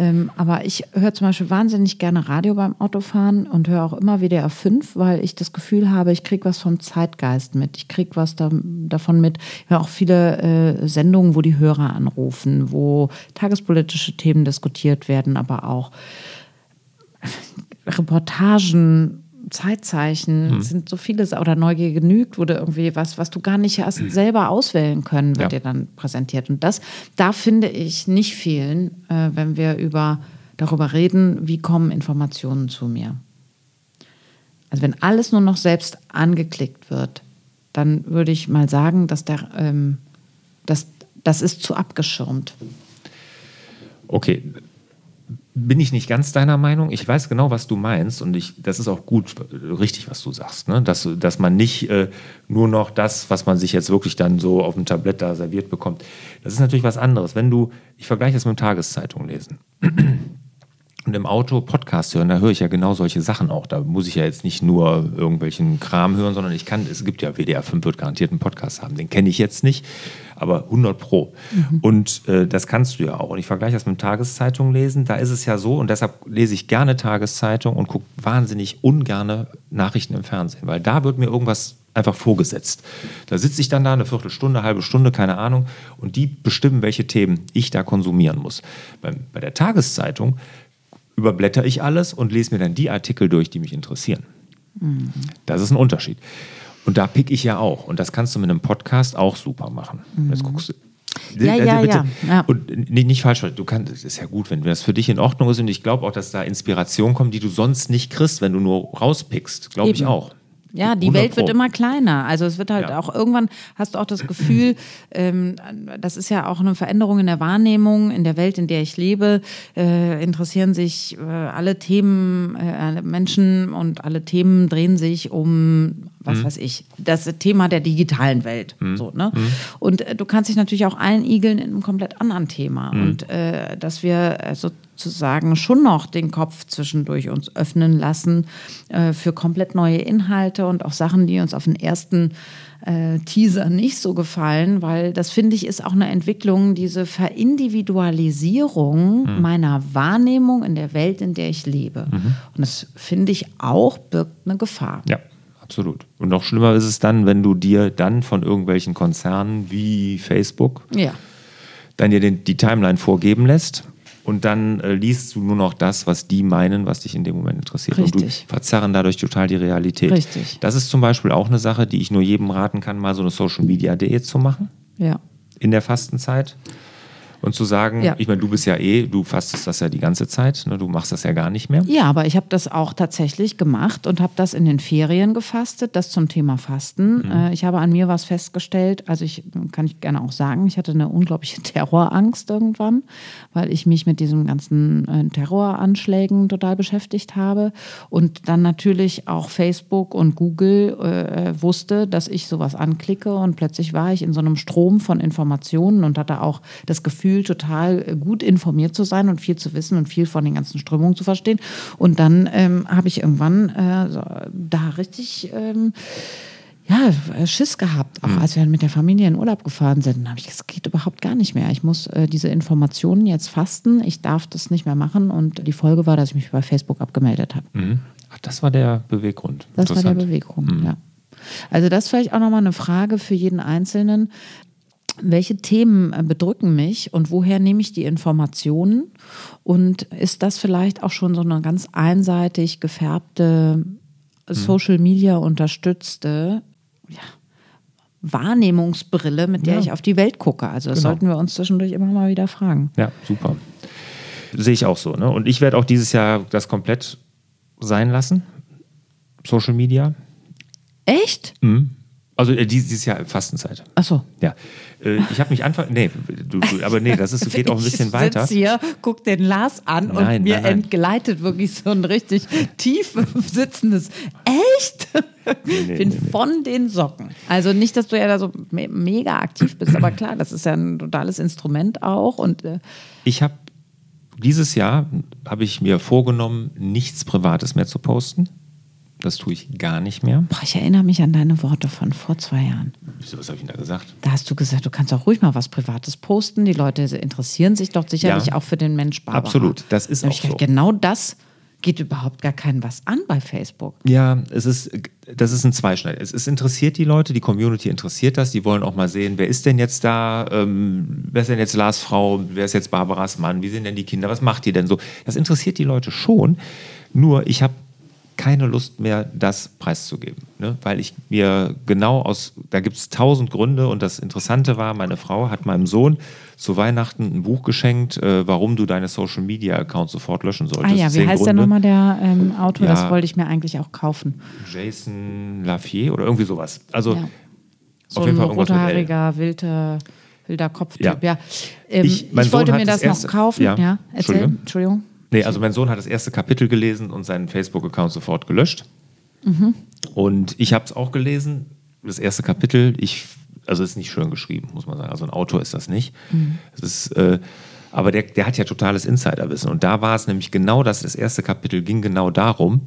B: Ähm, aber ich höre zum Beispiel wahnsinnig gerne Radio beim Autofahren und höre auch immer WDR 5, weil ich das Gefühl habe, ich kriege was vom Zeitgeist mit. Ich kriege was da, davon mit. Ich höre auch viele äh, Sendungen, wo die Hörer anrufen, wo tagespolitische Themen diskutiert werden, aber auch Reportagen Zeitzeichen, sind so viele, oder Neugier genügt, wurde irgendwie was, was du gar nicht hast selber auswählen können, wird
A: Ja.
B: dir dann präsentiert. Und das, da finde ich nicht fehlen, äh, wenn wir über, darüber reden, wie kommen Informationen zu mir. Also wenn alles nur noch selbst angeklickt wird, dann würde ich mal sagen, dass der, ähm, das, das ist zu abgeschirmt.
A: Okay, bin ich nicht ganz deiner Meinung. Ich weiß genau, was du meinst und ich, das ist auch gut, richtig, was du sagst. Ne? Dass, dass man nicht äh, nur noch das, was man sich jetzt wirklich dann so auf dem Tablett da serviert bekommt. Das ist natürlich was anderes. Wenn du, ich vergleiche das mit dem Tageszeitung lesen. Und im Auto Podcast hören, da höre ich ja genau solche Sachen auch. Da muss ich ja jetzt nicht nur irgendwelchen Kram hören, sondern ich kann, es gibt ja WDR 5 wird garantiert einen Podcast haben. Den kenne ich jetzt nicht, aber 100 Pro. Und äh, das kannst du ja auch. Und ich vergleiche das mit Tageszeitung lesen. Da ist es ja so, und deshalb lese ich gerne Tageszeitung und gucke wahnsinnig ungerne Nachrichten im Fernsehen, weil da wird mir irgendwas einfach vorgesetzt. Da sitze ich dann da eine Viertelstunde, halbe Stunde, keine Ahnung, und die bestimmen, welche Themen ich da konsumieren muss. Bei, bei der Tageszeitung überblätter ich alles und lese mir dann die Artikel durch, die mich interessieren. Das ist ein Unterschied. Und da pick ich ja auch. Und das kannst du mit einem Podcast auch super machen. Jetzt guckst du.
B: Mhm. Ja, ja, ja, ja.
A: Und nicht, nicht falsch, du kannst, es ist ja gut, wenn das für dich in Ordnung ist. Und ich glaube auch, dass da Inspiration kommt, die du sonst nicht kriegst, wenn du nur rauspickst. Glaube ich auch.
B: Ja, die
A: 100
B: Welt wird immer kleiner. Also es wird halt
A: Ja.
B: auch irgendwann hast du auch das Gefühl, ähm, das ist ja auch eine Veränderung in der Wahrnehmung, in der Welt, in der ich lebe, äh, interessieren sich äh, alle Themen, äh, alle Menschen und alle Themen drehen sich um, was weiß ich, das Thema der digitalen Welt. So, ne? Und äh, du kannst dich natürlich auch einigeln in einem komplett anderen Thema. Und äh, dass wir äh, sozusagen schon noch den Kopf zwischendurch uns öffnen lassen äh, für komplett neue Inhalte und auch Sachen, die uns auf den ersten äh, Teaser nicht so gefallen, weil das finde ich ist auch eine Entwicklung, diese Verindividualisierung meiner Wahrnehmung in der Welt, in der ich lebe. Und das finde ich auch birgt eine Gefahr.
A: Ja, absolut. Und noch schlimmer ist es dann, wenn du dir dann von irgendwelchen Konzernen wie Facebook
B: Ja.
A: dann dir den, die Timeline vorgeben lässt und dann äh, liest du nur noch das, was die meinen, was dich in dem Moment interessiert. Und
B: Richtig.
A: du verzerren dadurch total die Realität.
B: Richtig.
A: Das ist zum Beispiel auch eine Sache, die ich nur jedem raten kann, mal so eine Social Media Diät zu machen
B: Ja.
A: in der Fastenzeit. Und zu sagen,
B: Ja.
A: ich meine, du bist ja eh, du fastest das ja die ganze Zeit, ne? du machst das ja gar nicht mehr.
B: Ja, aber ich habe das auch tatsächlich gemacht und habe das in den Ferien gefastet, das zum Thema Fasten.
A: Mhm.
B: Äh, ich habe an mir was festgestellt, also ich kann ich gerne auch sagen, ich hatte eine unglaubliche Terrorangst irgendwann, weil ich mich mit diesen ganzen äh, Terroranschlägen total beschäftigt habe und dann natürlich auch Facebook und Google äh, wusste, dass ich sowas anklicke und plötzlich war ich in so einem Strom von Informationen und hatte auch das Gefühl, total äh, gut informiert zu sein und viel zu wissen und viel von den ganzen Strömungen zu verstehen. Und dann ähm, habe ich irgendwann äh, so, da richtig ähm, ja, äh, Schiss gehabt, auch als wir mit der Familie in Urlaub gefahren sind. Dann habe ich gesagt, es geht überhaupt gar nicht mehr. Ich muss äh, diese Informationen jetzt fasten. Ich darf das nicht mehr machen. Und die Folge war, dass ich mich bei Facebook abgemeldet habe.
A: Mhm. Ach, das war der Beweggrund.
B: Das war der. Beweggrund, ja. Also das ist vielleicht auch nochmal eine Frage für jeden Einzelnen. Welche Themen äh, bedrücken mich und woher nehme ich die Informationen? Und ist das vielleicht auch schon so eine ganz einseitig gefärbte, Social Media unterstützte ja, Wahrnehmungsbrille, mit der
A: Ja.
B: ich auf die Welt gucke? Also das
A: Genau.
B: sollten wir uns zwischendurch immer mal wieder fragen.
A: Ja, super. Sehe ich auch so. Ne? Und ich werde auch dieses Jahr das komplett sein lassen. Social Media.
B: Echt?
A: Also äh, dies- dieses Jahr Fastenzeit.
B: Achso.
A: Ja. Äh, ich habe mich Anfang. Nee, du, aber nee, das ist, geht auch ein bisschen weiter.
B: Ich sitze hier, guck den Lars an
A: Nein,
B: und mir
A: nein,
B: entgleitet wirklich so ein richtig tief sitzendes Echt?
A: nee,
B: Bin
A: nee, nee.
B: von den Socken. Also nicht, dass du ja da so me mega aktiv bist, aber klar, das ist ja ein totales Instrument auch und äh,
A: Ich habe dieses Jahr habe ich mir vorgenommen, nichts Privates mehr zu posten. Das tue ich gar nicht mehr.
B: boah, ich erinnere mich an deine Worte von vor zwei Jahren.
A: Wieso, was habe ich denn da gesagt?
B: Da hast du gesagt, du kannst auch ruhig mal was Privates posten. Die Leute interessieren sich doch sicherlich
A: Ja.
B: auch für den Mensch Barbara.
A: Absolut, das ist
B: Da
A: auch
B: ich gedacht,
A: so.
B: Genau das geht überhaupt gar keinen was an bei Facebook.
A: Ja, es ist, das ist ein Zweischneid. Es, es interessiert die Leute, die Community interessiert das. Die wollen auch mal sehen, wer ist denn jetzt da, ähm, wer ist denn jetzt Lars Frau, wer ist jetzt Barbaras Mann, wie sind denn die Kinder, was macht die denn so? Das interessiert die Leute schon. Nur ich habe keine Lust mehr, das preiszugeben. Ne? Weil ich mir genau aus, da gibt es tausend Gründe und das Interessante war, meine Frau hat meinem Sohn zu Weihnachten ein Buch geschenkt, äh, warum du deine Social Media Accounts sofort löschen solltest.
B: Ah ja, wie heißt der
A: Gründe.
B: nochmal der ähm, Autor?
A: Ja.
B: Das wollte ich mir eigentlich auch kaufen.
A: Jason Lafier oder irgendwie sowas. Also
B: Ja. So
A: auf jeden
B: ein
A: Fall irgendwas mit L.
B: rothaariger, wilder, wilder Kopftyp.
A: Ja.
B: Ja. Ähm,
A: Ich-
B: ich
A: Sohn
B: wollte mir
A: das
B: noch
A: erste-
B: kaufen.
A: Ja.
B: Ja, erzähl.
A: Entschuldigung.
B: Entschuldigung.
A: Nee, also mein Sohn hat das erste Kapitel gelesen und seinen Facebook-Account sofort gelöscht. Und ich habe es auch gelesen, das erste Kapitel. Ich, also es ist nicht schön geschrieben, muss man sagen. Also ein Autor ist das nicht. Es ist, äh, aber der, der hat ja totales Insiderwissen. Und da war es nämlich genau das, das erste Kapitel ging genau darum,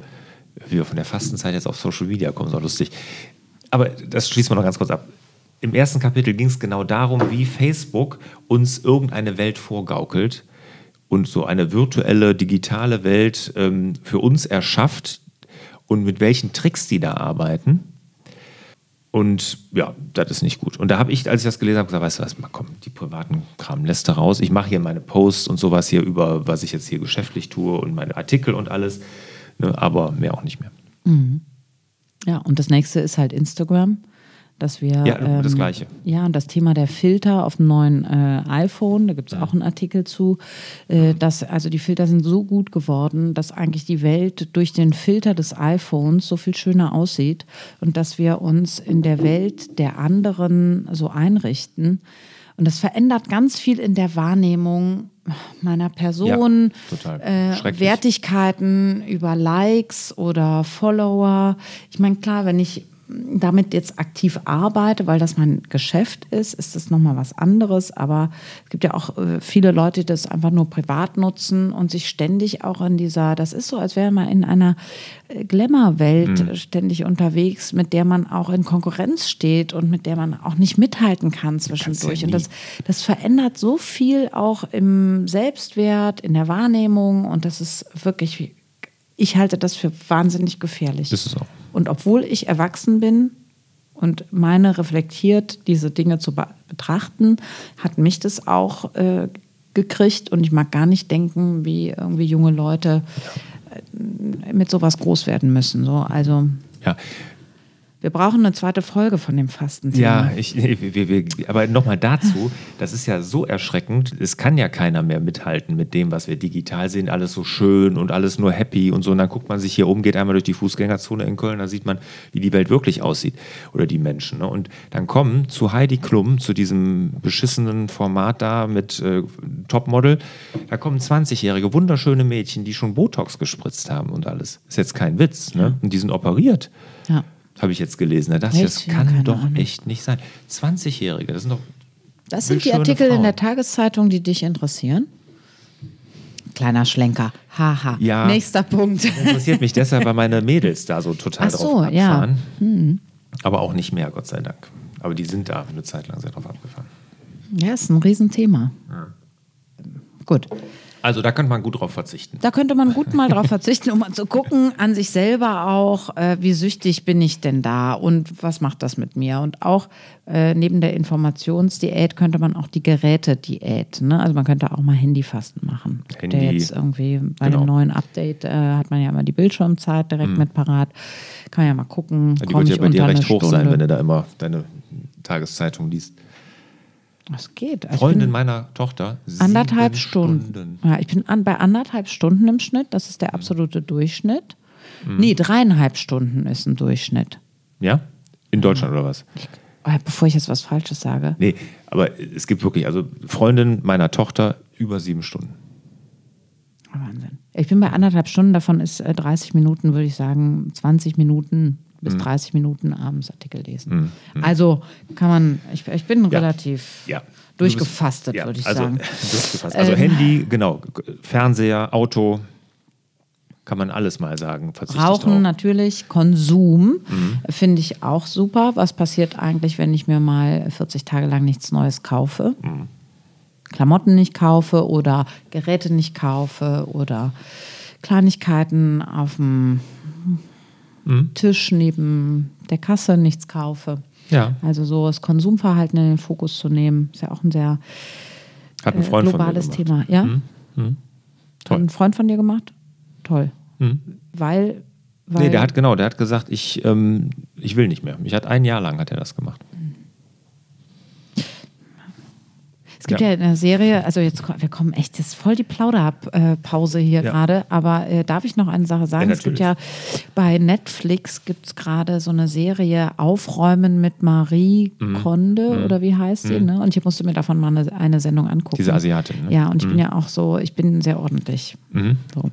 A: wie wir von der Fastenzeit jetzt auf Social Media kommen, so lustig. Aber das schließen wir noch ganz kurz ab. Im ersten Kapitel ging es genau darum, wie Facebook uns irgendeine Welt vorgaukelt und so eine virtuelle, digitale Welt ähm, für uns erschafft und mit welchen Tricks die da arbeiten. Und ja, das ist nicht gut. Und da habe ich, als ich das gelesen habe, gesagt, weißt du was, mal komm, die privaten Kram lässt du raus. Ich mache hier meine Posts und sowas hier über, was ich jetzt hier geschäftlich tue und meine Artikel und alles. Ne, aber mehr auch nicht mehr.
B: Ja, und das nächste ist halt Instagram, dass wir.
A: Ja, das Gleiche.
B: Ja, und das Thema der Filter auf dem neuen äh, iPhone, da gibt es auch einen Artikel zu, äh, dass also die Filter sind so gut geworden, dass eigentlich die Welt durch den Filter des iPhones so viel schöner aussieht und dass wir uns in der Welt der anderen so einrichten. Und das verändert ganz viel in der Wahrnehmung meiner Person,
A: total.
B: äh. Wertigkeiten über Likes oder Follower. Ich meine, klar, wenn ich damit jetzt aktiv arbeite, weil das mein Geschäft ist, ist das nochmal was anderes. Aber es gibt ja auch äh, viele Leute, die das einfach nur privat nutzen und sich ständig auch in dieser, das ist so, als wäre man in einer äh, Glamour-Welt
A: Mhm.
B: ständig unterwegs, mit der man auch in Konkurrenz steht und mit der man auch nicht mithalten kann zwischendurch.
A: ja
B: und das, das verändert so viel auch im Selbstwert, in der Wahrnehmung und das ist wirklich, ich halte das für wahnsinnig gefährlich.
A: Ist es auch.
B: Und obwohl ich erwachsen bin und meine reflektiert, diese Dinge zu be betrachten, hat mich das auch äh, gekriegt und ich mag gar nicht denken, wie irgendwie junge Leute äh, mit sowas groß werden müssen. So, also
A: Ja,
B: wir brauchen eine zweite Folge von dem Fastenthema.
A: Ja, ich, wir, wir, wir, aber nochmal dazu, das ist ja so erschreckend, es kann ja keiner mehr mithalten mit dem, was wir digital sehen, alles so schön und alles nur happy und so. Und dann guckt man sich hier um, geht einmal durch die Fußgängerzone in Köln, da sieht man, wie die Welt wirklich aussieht oder die Menschen. Ne? Und dann kommen zu Heidi Klum, zu diesem beschissenen Format da mit äh, Topmodel, da kommen 20-jährige, wunderschöne Mädchen, die schon Botox gespritzt haben und alles. Ist jetzt kein Witz, ne? Und die sind operiert.
B: Ja.
A: Habe ich jetzt gelesen. Da dachte ich, das?
B: Ja,
A: kann doch
B: Ahnung.
A: echt nicht sein. 20-Jährige, das sind doch.
B: Das sind die Artikel in
A: Frauen.
B: der Tageszeitung, die dich interessieren. Kleiner Schlenker. Haha.
A: Ja.
B: Nächster Punkt.
A: Interessiert mich deshalb, weil meine Mädels da so total
B: Ach so,
A: drauf
B: ja.
A: abfahren. Aber auch nicht mehr, Gott sei Dank. Aber die sind da eine Zeit lang sehr drauf abgefahren.
B: Ja, ist ein Riesenthema. Gut.
A: Also da könnte man gut drauf verzichten.
B: Da könnte man gut mal drauf verzichten, um mal zu gucken, an sich selber auch, äh, wie süchtig bin ich denn da und was macht das mit mir? Und auch äh, neben der Informationsdiät könnte man auch die Gerätediät, ne? Also man könnte auch mal Handyfasten machen.
A: Handy,
B: der jetzt irgendwie bei
A: genau. Mhm.
B: dem neuen Update äh, hat man ja immer die Bildschirmzeit direkt mit parat. Kann man ja mal gucken.
A: Die wird ja bei dir recht hoch sein,
B: Stunde.
A: wenn du da immer deine Tageszeitung liest.
B: Das geht. Also
A: Freundin meiner Tochter.
B: Anderthalb
A: sieben
B: Stunden. Ja, ich bin an, bei anderthalb Stunden im Schnitt. Das ist der
A: Mhm.
B: absolute Durchschnitt. Nee, dreieinhalb Stunden ist ein Durchschnitt.
A: Ja? In Deutschland oder was?
B: Oh, Bevor ich jetzt was Falsches sage.
A: Nee, aber es gibt wirklich, also Freundin meiner Tochter über sieben Stunden.
B: Wahnsinn. Ich bin bei anderthalb Stunden. Davon ist äh, 30 Minuten, würde ich sagen, 20 Minuten
A: Mhm.
B: Bis 30 Minuten abends Artikel lesen. Also kann man, ich, ich bin
A: Ja.
B: relativ
A: Ja.
B: durchgefastet,
A: Ja,
B: würde ich
A: also,
B: sagen.
A: durchgefasst. Also
B: Ähm.
A: Handy, genau, Fernseher, Auto, kann man alles mal sagen.
B: Rauchen
A: drauf.
B: natürlich, Konsum
A: Mhm.
B: finde ich auch super. Was passiert eigentlich, wenn ich mir mal 40 Tage lang nichts Neues kaufe?
A: Mhm.
B: Klamotten nicht kaufe oder Geräte nicht kaufe oder Kleinigkeiten auf dem
A: Mhm.
B: Tisch neben der Kasse nichts kaufe.
A: Ja.
B: Also so das Konsumverhalten in den Fokus zu nehmen, ist ja auch ein sehr
A: Hat ein
B: äh,
A: Freund
B: globales
A: von gemacht.
B: Thema. Ja?
A: Toll.
B: Hat ein Freund von dir gemacht? Toll.
A: Mhm.
B: Weil
A: nee, der hat genau, der hat gesagt, ich, ähm, ich will nicht mehr. Ich hat ein Jahr lang hat er das gemacht.
B: Es gibt ja, ja eine Serie, also jetzt wir kommen echt, das ist voll die Plauderpause hier ja. gerade, aber äh, darf ich noch eine Sache sagen? Ja, es gibt ja bei Netflix gibt es gerade so eine Serie Aufräumen mit Marie mhm. Konde mhm. oder wie heißt sie, mhm. ne? Und ich musste mir davon mal eine, eine Sendung angucken.
A: Diese Asiatin, ne?
B: Ja, und ich bin mhm. ja auch so, ich bin sehr ordentlich. Mhm. So.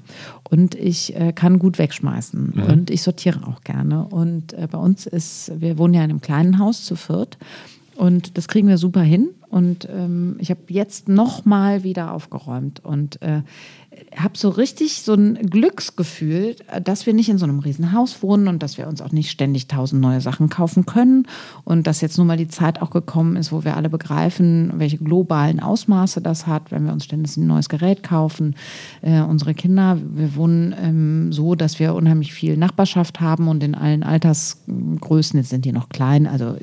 B: Und ich äh, kann gut wegschmeißen mhm. und ich sortiere auch gerne. Und äh, bei uns ist, wir wohnen ja in einem kleinen Haus zu viert und das kriegen wir super hin. Und ähm, ich habe jetzt nochmal wieder aufgeräumt und äh, habe so richtig so ein Glücksgefühl, dass wir nicht in so einem Riesenhaus wohnen und dass wir uns auch nicht ständig tausend neue Sachen kaufen können und dass jetzt nun mal die Zeit auch gekommen ist, wo wir alle begreifen, welche globalen Ausmaße das hat, wenn wir uns ständig ein neues Gerät kaufen. Äh, unsere Kinder, wir wohnen ähm, so, dass wir unheimlich viel Nachbarschaft haben und in allen Altersgrößen, jetzt sind die noch klein, also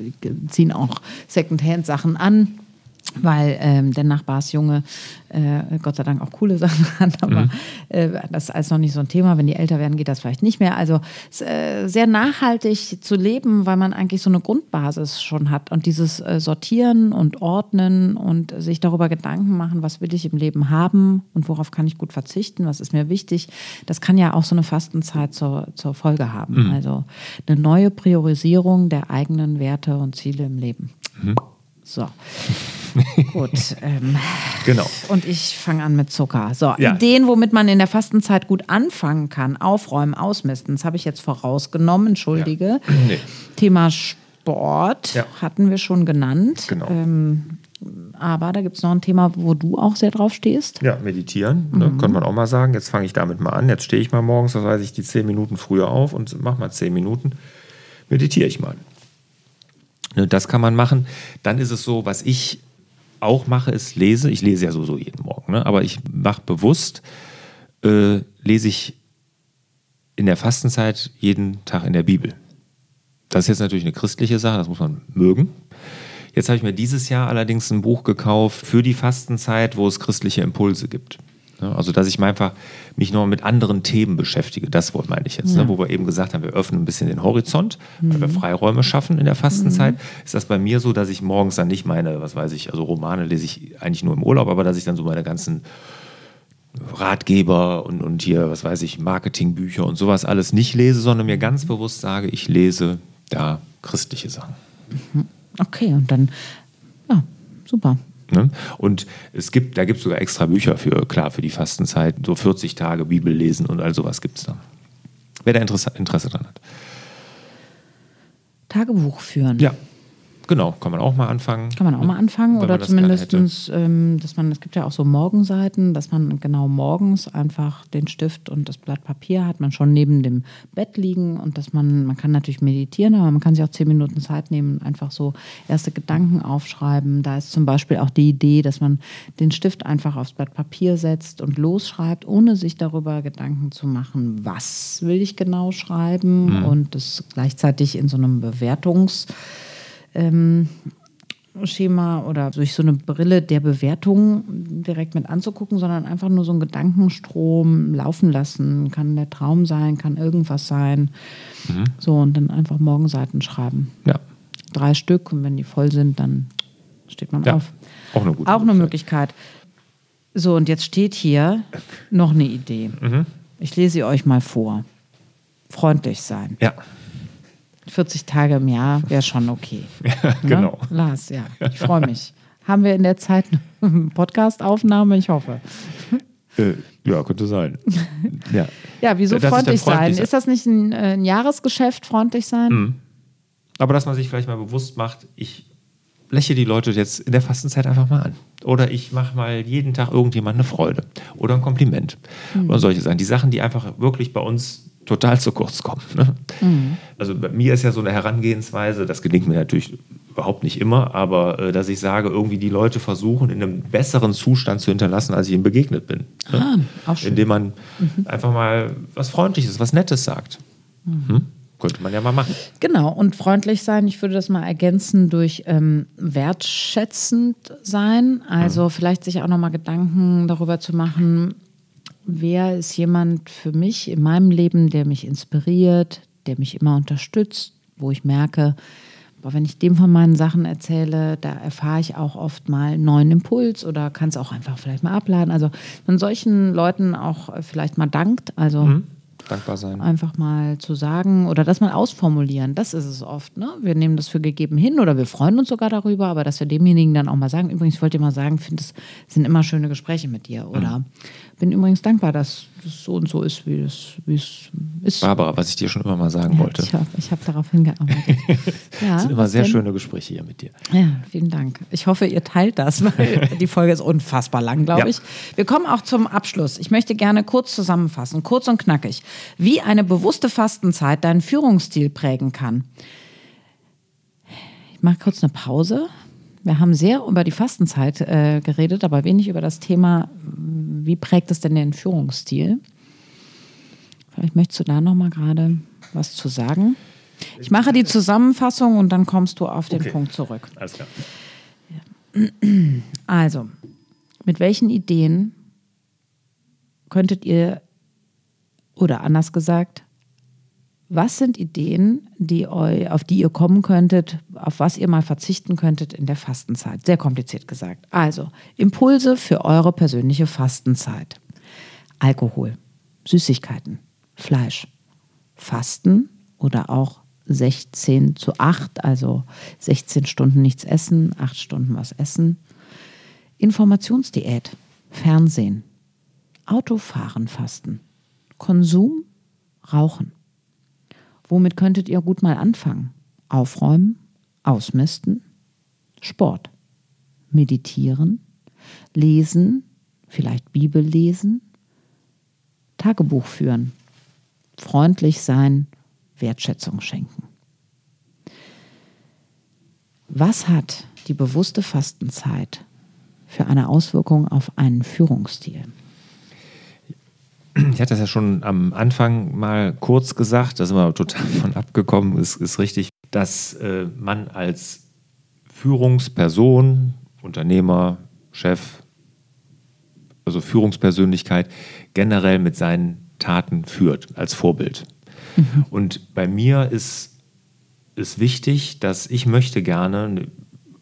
B: ziehen auch Secondhand-Sachen an weil ähm, der Nachbarsjunge äh, Gott sei Dank auch coole Sachen hat, aber mhm. äh, das ist alles noch nicht so ein Thema. Wenn die älter werden, geht das vielleicht nicht mehr. Also äh, sehr nachhaltig zu leben, weil man eigentlich so eine Grundbasis schon hat und dieses äh, Sortieren und Ordnen und sich darüber Gedanken machen, was will ich im Leben haben und worauf kann ich gut verzichten, was ist mir wichtig, das kann ja auch so eine Fastenzeit zur, zur Folge haben. Mhm. Also eine neue Priorisierung der eigenen Werte und Ziele im Leben. Mhm. So. Gut. Ähm,
A: genau.
B: Und ich fange an mit Zucker. So, ja. Ideen, womit man in der Fastenzeit gut anfangen kann. Aufräumen, ausmisten. Das habe ich jetzt vorausgenommen, entschuldige. Ja. Nee. Thema Sport ja. hatten wir schon genannt.
A: Genau.
B: Ähm, aber da gibt es noch ein Thema, wo du auch sehr drauf stehst.
A: Ja, meditieren, ne, mhm. könnte man auch mal sagen. Jetzt fange ich damit mal an. Jetzt stehe ich mal morgens, das weiß ich, die zehn Minuten früher auf und mache mal zehn Minuten. Meditiere ich mal. Ne, das kann man machen. Dann ist es so, was ich auch mache, ist lese. Ich lese ja sowieso jeden Morgen, ne? aber ich mache bewusst, äh, lese ich in der Fastenzeit jeden Tag in der Bibel. Das ist jetzt natürlich eine christliche Sache, das muss man mögen. Jetzt habe ich mir dieses Jahr allerdings ein Buch gekauft für die Fastenzeit, wo es christliche Impulse gibt. Also, dass ich mal einfach mich noch mit anderen Themen beschäftige. Das meine ich jetzt, ne? ja. ne? wo wir eben gesagt haben, wir öffnen ein bisschen den Horizont, mhm. weil wir mhm. Freiräume schaffen in der Fastenzeit. Mhm. Ist das bei mir so, dass ich morgens dann nicht meine, was weiß ich, also Romane lese ich eigentlich nur im Urlaub, aber dass ich dann so meine ganzen Ratgeber und, und hier, was weiß ich, Marketingbücher und sowas alles nicht lese, sondern mir ganz bewusst sage, ich lese da christliche Sachen.
B: Mhm. Okay, und dann, ja, super.
A: Ne? Und es gibt, da gibt es sogar extra Bücher für, klar, für die Fastenzeit, so 40 Tage Bibel lesen und all sowas gibt es da. Wer da Interesse, Interesse dran hat.
B: Tagebuch führen.
A: Ja, Genau, kann man auch mal anfangen.
B: Kann man auch mal anfangen oder zumindest, ähm, dass man, es gibt ja auch so Morgenseiten, dass man genau morgens einfach den Stift und das Blatt Papier hat man schon neben dem Bett liegen und dass man, man kann natürlich meditieren, aber man kann sich auch zehn Minuten Zeit nehmen, einfach so erste Gedanken aufschreiben. Da ist zum Beispiel auch die Idee, dass man den Stift einfach aufs Blatt Papier setzt und losschreibt, ohne sich darüber Gedanken zu machen, was will ich genau schreiben mhm. und das gleichzeitig in so einem Bewertungs- ähm, Schema oder durch so eine Brille der Bewertung direkt mit anzugucken, sondern einfach nur so einen Gedankenstrom laufen lassen. Kann der Traum sein, kann irgendwas sein. Mhm. So, und dann einfach Morgenseiten schreiben.
A: Ja.
B: Drei Stück und wenn die voll sind, dann steht man ja. auf.
A: Auch eine gute
B: Auch eine Möglichkeit. So, und jetzt steht hier noch eine Idee. Mhm. Ich lese sie euch mal vor. Freundlich sein.
A: Ja.
B: 40 Tage im Jahr wäre schon okay.
A: Ja, genau.
B: Ne? Lars, ja, ich freue mich. Haben wir in der Zeit eine Podcast-Aufnahme? Ich hoffe.
A: Äh, ja, könnte sein.
B: Ja, ja wieso freundlich, freundlich, sein? Ist das nicht ein, äh, ein Jahresgeschäft, freundlich sein? Mhm.
A: Aber dass man sich vielleicht mal bewusst macht, ich lächle die Leute jetzt in der Fastenzeit einfach mal an. Oder ich mache mal jeden Tag irgendjemand eine Freude. Oder ein Kompliment. Mhm. Oder solche Sachen. Die Sachen, die einfach wirklich bei uns total zu kurz kommen. Ne? Mhm. Also bei mir ist ja so eine Herangehensweise, das gelingt mir natürlich überhaupt nicht immer, aber äh, dass ich sage, irgendwie die Leute versuchen, in einem besseren Zustand zu hinterlassen, als ich ihnen begegnet bin. Ne? Ah, Indem man mhm. einfach mal was Freundliches, was Nettes sagt. Mhm. Hm? Könnte man ja mal machen.
B: Genau, und freundlich sein, ich würde das mal ergänzen durch ähm, wertschätzend sein. Also mhm. vielleicht sich auch nochmal Gedanken darüber zu machen, wer ist jemand für mich in meinem Leben, der mich inspiriert, der mich immer unterstützt, wo ich merke, aber wenn ich dem von meinen Sachen erzähle, da erfahre ich auch oft mal einen neuen Impuls oder kann es auch einfach vielleicht mal abladen. Also wenn solchen Leuten auch vielleicht mal dankt, also mhm
A: dankbar sein.
B: Einfach mal zu sagen oder das mal ausformulieren. Das ist es oft. Ne? Wir nehmen das für gegeben hin oder wir freuen uns sogar darüber, aber dass wir demjenigen dann auch mal sagen, übrigens, ich wollte dir mal sagen, finde es sind immer schöne Gespräche mit dir. Oder mhm. Bin übrigens dankbar, dass es so und so ist, wie es, wie es ist.
A: Barbara, was ich dir schon immer mal sagen ja, wollte.
B: Ich habe hab darauf hingearbeitet.
A: ja, das sind immer sehr denn? schöne Gespräche hier mit dir.
B: Ja, vielen Dank. Ich hoffe, ihr teilt das, weil die Folge ist unfassbar lang, glaube ja. ich. Wir kommen auch zum Abschluss. Ich möchte gerne kurz zusammenfassen, kurz und knackig, wie eine bewusste Fastenzeit deinen Führungsstil prägen kann. Ich mache kurz eine Pause. Wir haben sehr über die Fastenzeit äh, geredet, aber wenig über das Thema, wie prägt es denn den Führungsstil? Vielleicht möchtest du da noch mal gerade was zu sagen. Ich mache die Zusammenfassung und dann kommst du auf den okay. Punkt zurück.
A: Alles klar.
B: Also, mit welchen Ideen könntet ihr, oder anders gesagt, was sind Ideen, die eu, auf die ihr kommen könntet, auf was ihr mal verzichten könntet in der Fastenzeit? Sehr kompliziert gesagt. Also, Impulse für eure persönliche Fastenzeit. Alkohol, Süßigkeiten, Fleisch, Fasten oder auch 16 zu 8, also 16 Stunden nichts essen, 8 Stunden was essen. Informationsdiät, Fernsehen, Autofahren fasten, Konsum, Rauchen. Womit könntet ihr gut mal anfangen? Aufräumen, ausmisten, Sport, meditieren, lesen, vielleicht Bibel lesen, Tagebuch führen, freundlich sein, Wertschätzung schenken. Was hat die bewusste Fastenzeit für eine Auswirkung auf einen Führungsstil?
A: Ich hatte das ja schon am Anfang mal kurz gesagt, da sind wir total von abgekommen, ist, ist richtig, dass äh, man als Führungsperson, Unternehmer, Chef, also Führungspersönlichkeit generell mit seinen Taten führt, als Vorbild. Mhm. Und bei mir ist es wichtig, dass ich möchte gerne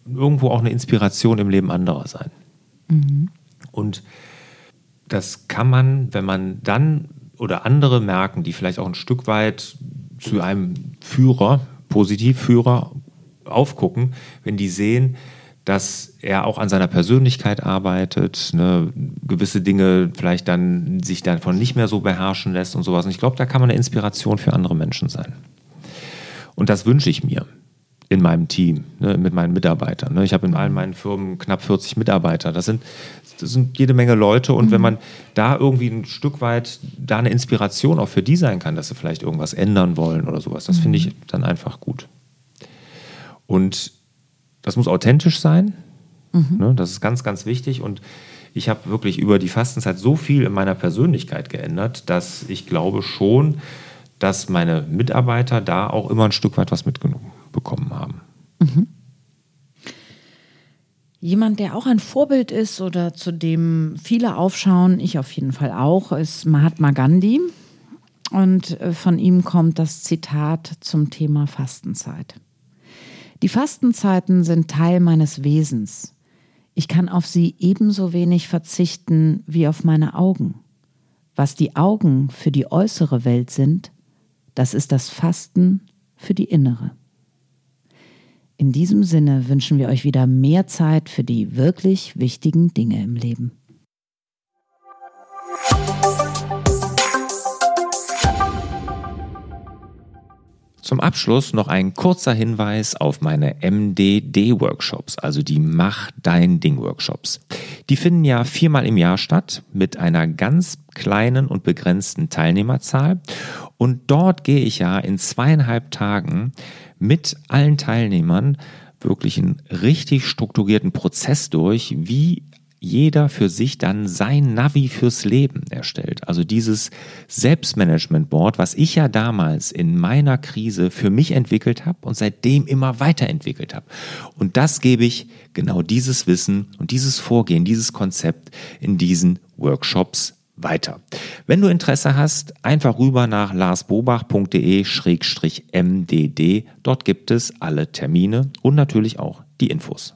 A: irgendwo auch eine Inspiration im Leben anderer sein. Mhm. Und das kann man, wenn man dann oder andere merken, die vielleicht auch ein Stück weit zu einem Führer, Positivführer aufgucken, wenn die sehen, dass er auch an seiner Persönlichkeit arbeitet, ne, gewisse Dinge vielleicht dann sich davon nicht mehr so beherrschen lässt und sowas. Und ich glaube, da kann man eine Inspiration für andere Menschen sein. Und das wünsche ich mir in meinem Team, ne, mit meinen Mitarbeitern. Ne. Ich habe in allen meinen Firmen knapp 40 Mitarbeiter. Das sind das sind jede Menge Leute und mhm. wenn man da irgendwie ein Stück weit da eine Inspiration auch für die sein kann, dass sie vielleicht irgendwas ändern wollen oder sowas, das mhm. finde ich dann einfach gut. Und das muss authentisch sein, mhm. ne, das ist ganz, ganz wichtig und ich habe wirklich über die Fastenzeit so viel in meiner Persönlichkeit geändert, dass ich glaube schon, dass meine Mitarbeiter da auch immer ein Stück weit was mitbekommen haben. Mhm.
B: Jemand, der auch ein Vorbild ist oder zu dem viele aufschauen, ich auf jeden Fall auch, ist Mahatma Gandhi. Und äh, von ihm kommt das Zitat zum Thema Fastenzeit. Die Fastenzeiten sind Teil meines Wesens. Ich kann auf sie ebenso wenig verzichten wie auf meine Augen. Was die Augen für die äußere Welt sind, das ist das Fasten für die innere. In diesem Sinne wünschen wir euch wieder mehr Zeit für die wirklich wichtigen Dinge im Leben.
A: Zum Abschluss noch ein kurzer Hinweis auf meine MDD-Workshops, also die Mach dein Ding-Workshops. Die finden ja viermal im Jahr statt mit einer ganz kleinen und begrenzten Teilnehmerzahl. Und dort gehe ich ja in zweieinhalb Tagen mit allen Teilnehmern wirklich einen richtig strukturierten Prozess durch, wie jeder für sich dann sein Navi fürs Leben erstellt. Also dieses Selbstmanagement Board, was ich ja damals in meiner Krise für mich entwickelt habe und seitdem immer weiterentwickelt habe. Und das gebe ich genau dieses Wissen und dieses Vorgehen, dieses Konzept in diesen Workshops weiter. Wenn du Interesse hast, einfach rüber nach larsbobach.de-mdd. Dort gibt es alle Termine und natürlich auch die Infos.